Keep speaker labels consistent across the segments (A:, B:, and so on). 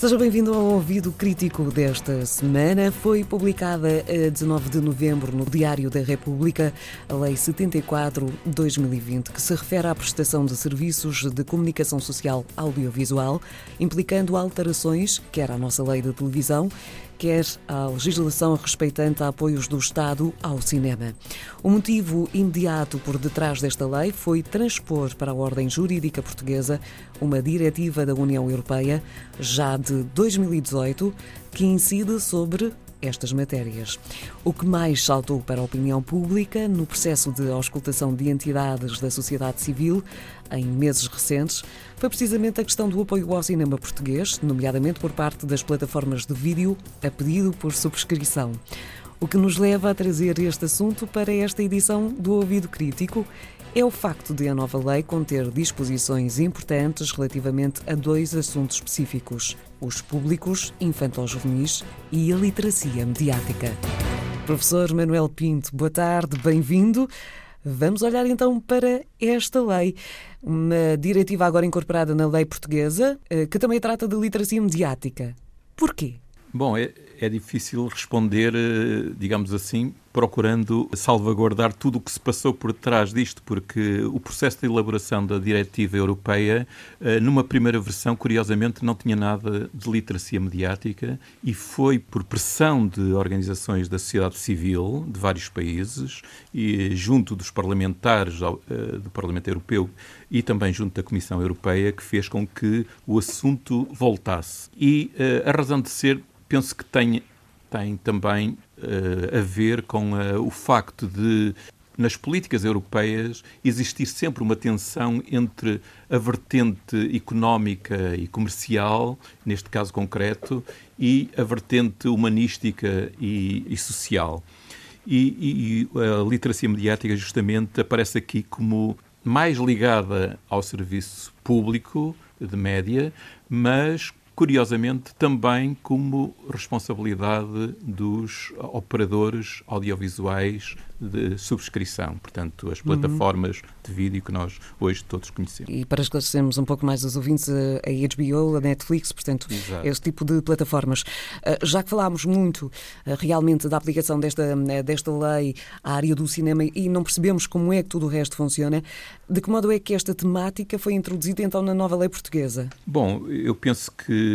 A: Seja bem-vindo ao Ouvido Crítico desta semana. Foi publicada a 19 de novembro no Diário da República a Lei 74-2020, que se refere à prestação de serviços de comunicação social audiovisual, implicando alterações, quer à nossa lei de televisão, quer à legislação respeitante a apoios do Estado ao cinema. O motivo imediato por detrás desta lei foi transpor para a ordem jurídica portuguesa uma diretiva da União Europeia, já de 2018, que incide sobre estas matérias. O que mais saltou para a opinião pública no processo de auscultação de entidades da sociedade civil em meses recentes foi precisamente a questão do apoio ao cinema português, nomeadamente por parte das plataformas de vídeo, a pedido por subscrição. O que nos leva a trazer este assunto para esta edição do Ouvido Crítico é o facto de a nova lei conter disposições importantes relativamente a dois assuntos específicos: os públicos, infantos-juvenis e a literacia mediática. Professor Manuel Pinto, boa tarde, bem-vindo. Vamos olhar então para esta lei, uma diretiva agora incorporada na lei portuguesa, eh, que também trata de literacia mediática. Porquê?
B: Bom, é, difícil responder, eh, digamos assim, procurando salvaguardar tudo o que se passou por trás disto, porque o processo de elaboração da diretiva europeia, eh, numa primeira versão, curiosamente, não tinha nada de literacia mediática e foi por pressão de organizações da sociedade civil de vários países e junto dos parlamentares eh, do Parlamento Europeu e também junto da Comissão Europeia que fez com que o assunto voltasse. E a razão de ser penso que tem, tem também uh, a ver com uh, o facto de, nas políticas europeias, existir sempre uma tensão entre a vertente económica e comercial, neste caso concreto, e a vertente humanística e, e social. E, e, a literacia mediática, justamente, aparece aqui como mais ligada ao serviço público de média, mas curiosamente também como responsabilidade dos operadores audiovisuais de subscrição, portanto, as plataformas uhum. de vídeo que nós hoje todos conhecemos.
A: E para esclarecermos um pouco mais os ouvintes, a HBO, a Netflix, portanto, Exato. este tipo de plataformas. Ah, já que falámos muito ah, realmente da aplicação desta, desta lei à área do cinema e não percebemos como é que tudo o resto funciona, de que modo é que esta temática foi introduzida então na nova lei portuguesa?
B: Bom, eu penso que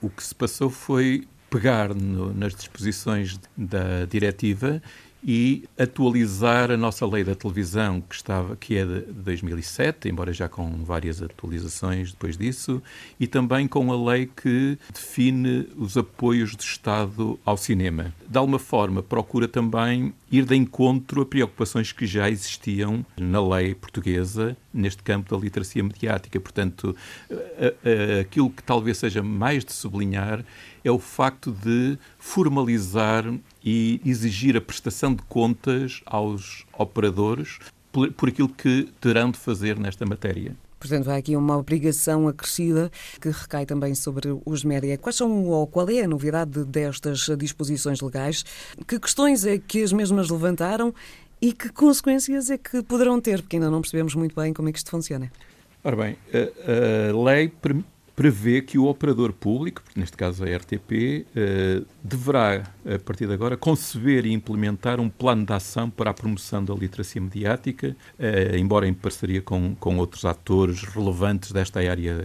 B: o que se passou foi pegar no, nas disposições da diretiva e atualizar a nossa lei da televisão, que, estava, que é de 2007, embora já com várias atualizações depois disso, e também com a lei que define os apoios do Estado ao cinema. De alguma forma, procura também ir de encontro a preocupações que já existiam na lei portuguesa neste campo da literacia mediática. Portanto, aquilo que talvez seja mais de sublinhar é o facto de formalizar e exigir a prestação de contas aos operadores por, aquilo que terão de fazer nesta matéria.
A: Portanto, há aqui uma obrigação acrescida que recai também sobre os média. Quais são ou qual é a novidade destas disposições legais? Que questões é que as mesmas levantaram e que consequências é que poderão ter? Porque ainda não percebemos muito bem como é que isto funciona.
B: Ora bem, a, a lei prevê que o operador público, neste caso a RTP, eh, deverá, a partir de agora, conceber e implementar um plano de ação para a promoção da literacia mediática, eh, embora em parceria com, com outros atores relevantes desta área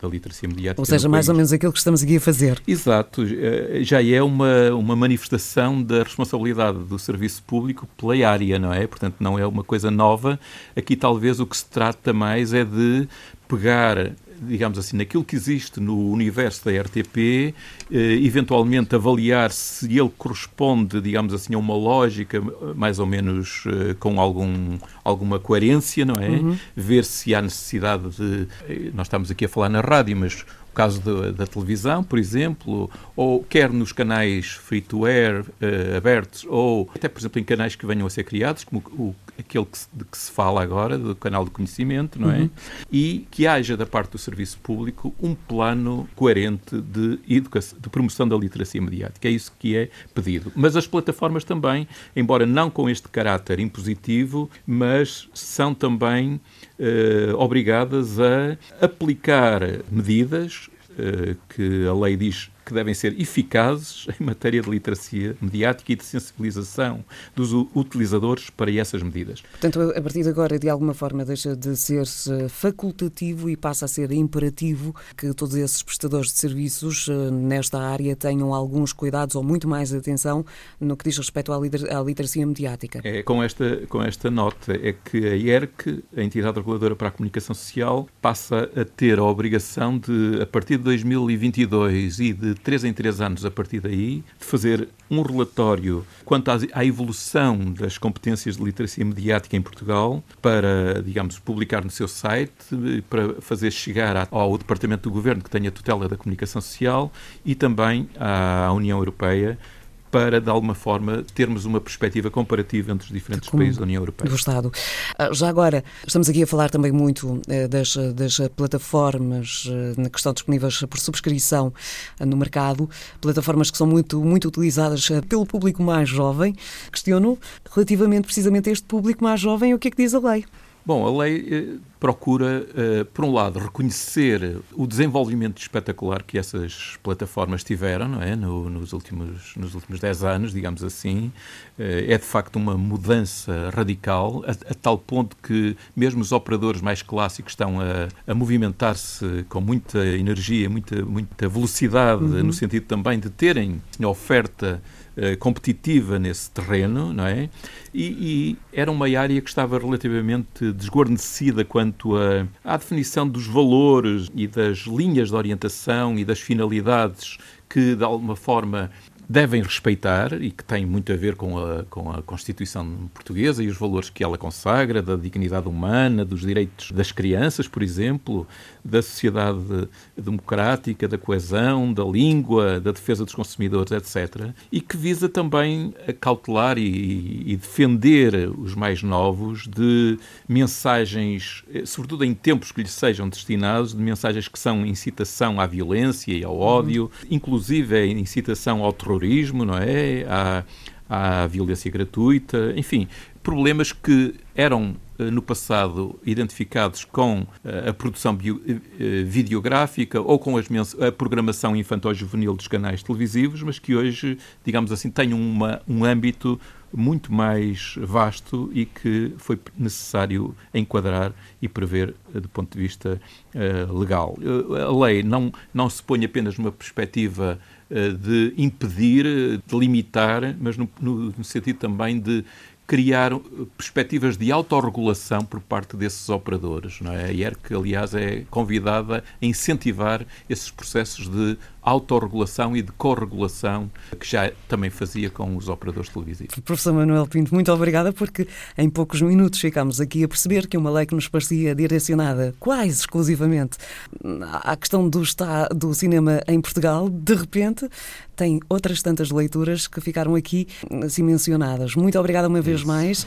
B: da literacia mediática.
A: Ou seja, mais ou menos aquilo que estamos aqui a fazer.
B: Exato. Eh, já é uma, uma manifestação da responsabilidade do serviço público pela área, não é? Portanto, não é uma coisa nova. Aqui, talvez, o que se trata mais é de pegar digamos assim, naquilo que existe no universo da RTP, eh, eventualmente avaliar se ele corresponde, digamos assim, a uma lógica mais ou menos eh, com algum, alguma coerência, não é? Uhum. Ver se há necessidade de. Eh, nós estamos aqui a falar na rádio, mas o caso da, da, televisão, por exemplo, ou quer nos canais free-to-air uh, abertos, ou até, por exemplo, em canais que venham a ser criados, como o, aquele que se, de que se fala agora, do canal de conhecimento, não é? Uhum. E que haja da parte do serviço público um plano coerente de, educação, de promoção da literacia mediática. É isso que é pedido. Mas as plataformas também, embora não com este caráter impositivo, mas são também uh, obrigadas a aplicar medidas uh, que a lei diz que devem ser eficazes em matéria de literacia mediática e de sensibilização dos utilizadores para essas medidas.
A: Portanto, a partir de agora, de alguma forma, deixa de ser facultativo e passa a ser imperativo que todos esses prestadores de serviços eh, nesta área tenham alguns cuidados ou muito mais atenção no que diz respeito à, literacia mediática.
B: É, com, esta, com esta nota é que a IERC, a Entidade Reguladora para a Comunicação Social, passa a ter a obrigação de, a partir de 2022 e de três em três anos a partir daí, de fazer um relatório quanto à evolução das competências de literacia mediática em Portugal para, digamos, publicar no seu site, para fazer chegar ao Departamento do Governo que tenha tutela da comunicação social e também à União Europeia para, de alguma forma, termos uma perspectiva comparativa entre os diferentes Como países da União Europeia.
A: Do Estado. Ah, já agora, estamos aqui a falar também muito eh, das, das plataformas eh, na questão disponíveis por subscrição eh, no mercado, plataformas que são muito, muito utilizadas pelo público mais jovem. Questiono, relativamente precisamente a este público mais jovem, o que é que diz a lei?
B: Bom, a lei eh, procura, eh, por um lado, reconhecer o desenvolvimento espetacular que essas plataformas tiveram não é? No, nos, últimos, nos últimos 10 anos, digamos assim. Eh, é de facto uma mudança radical, a, a, tal ponto que mesmo os operadores mais clássicos estão a, a movimentar-se com muita energia, muita, muita velocidade, uhum. no sentido também de terem oferta eh, competitiva nesse terreno, não é? E, e, era uma área que estava relativamente desguarnecida quanto a, à definição dos valores e das linhas de orientação e das finalidades que, de alguma forma, devem respeitar e que tem muito a ver com a, com a Constituição portuguesa e os valores que ela consagra, da dignidade humana, dos direitos das crianças, por exemplo, da sociedade democrática, da coesão, da língua, da defesa dos consumidores, etc. E que visa também cautelar e, e defender os mais novos de mensagens, sobretudo em tempos que lhes sejam destinados, de mensagens que são incitação à violência e ao ódio, uhum. inclusive a incitação ao terrorismo terrorismo, não é? Há, há violência gratuita, enfim, problemas que eram eh, no passado identificados com eh, a produção bio, eh, videográfica ou com a programação infantil-juvenil dos canais televisivos, mas que hoje, digamos assim, têm uma, um âmbito muito mais vasto e que foi necessário enquadrar e prever do ponto de vista uh, legal. a lei não, não se põe apenas numa perspectiva uh, de impedir, de limitar, mas no, no, no sentido também de criar perspectivas de autorregulação por parte desses operadores. Não é? A IERC, aliás, é convidada a incentivar esses processos de autorregulação e de corregulação que já também fazia com os operadores televisivos.
A: Professor Manuel Pinto, muito obrigada porque em poucos minutos ficámos aqui a perceber que uma lei que nos parecia direcionada quase exclusivamente à questão do, está, do cinema em Portugal, de repente tem outras tantas leituras que ficaram aqui assim mencionadas. Muito obrigada uma vez mais.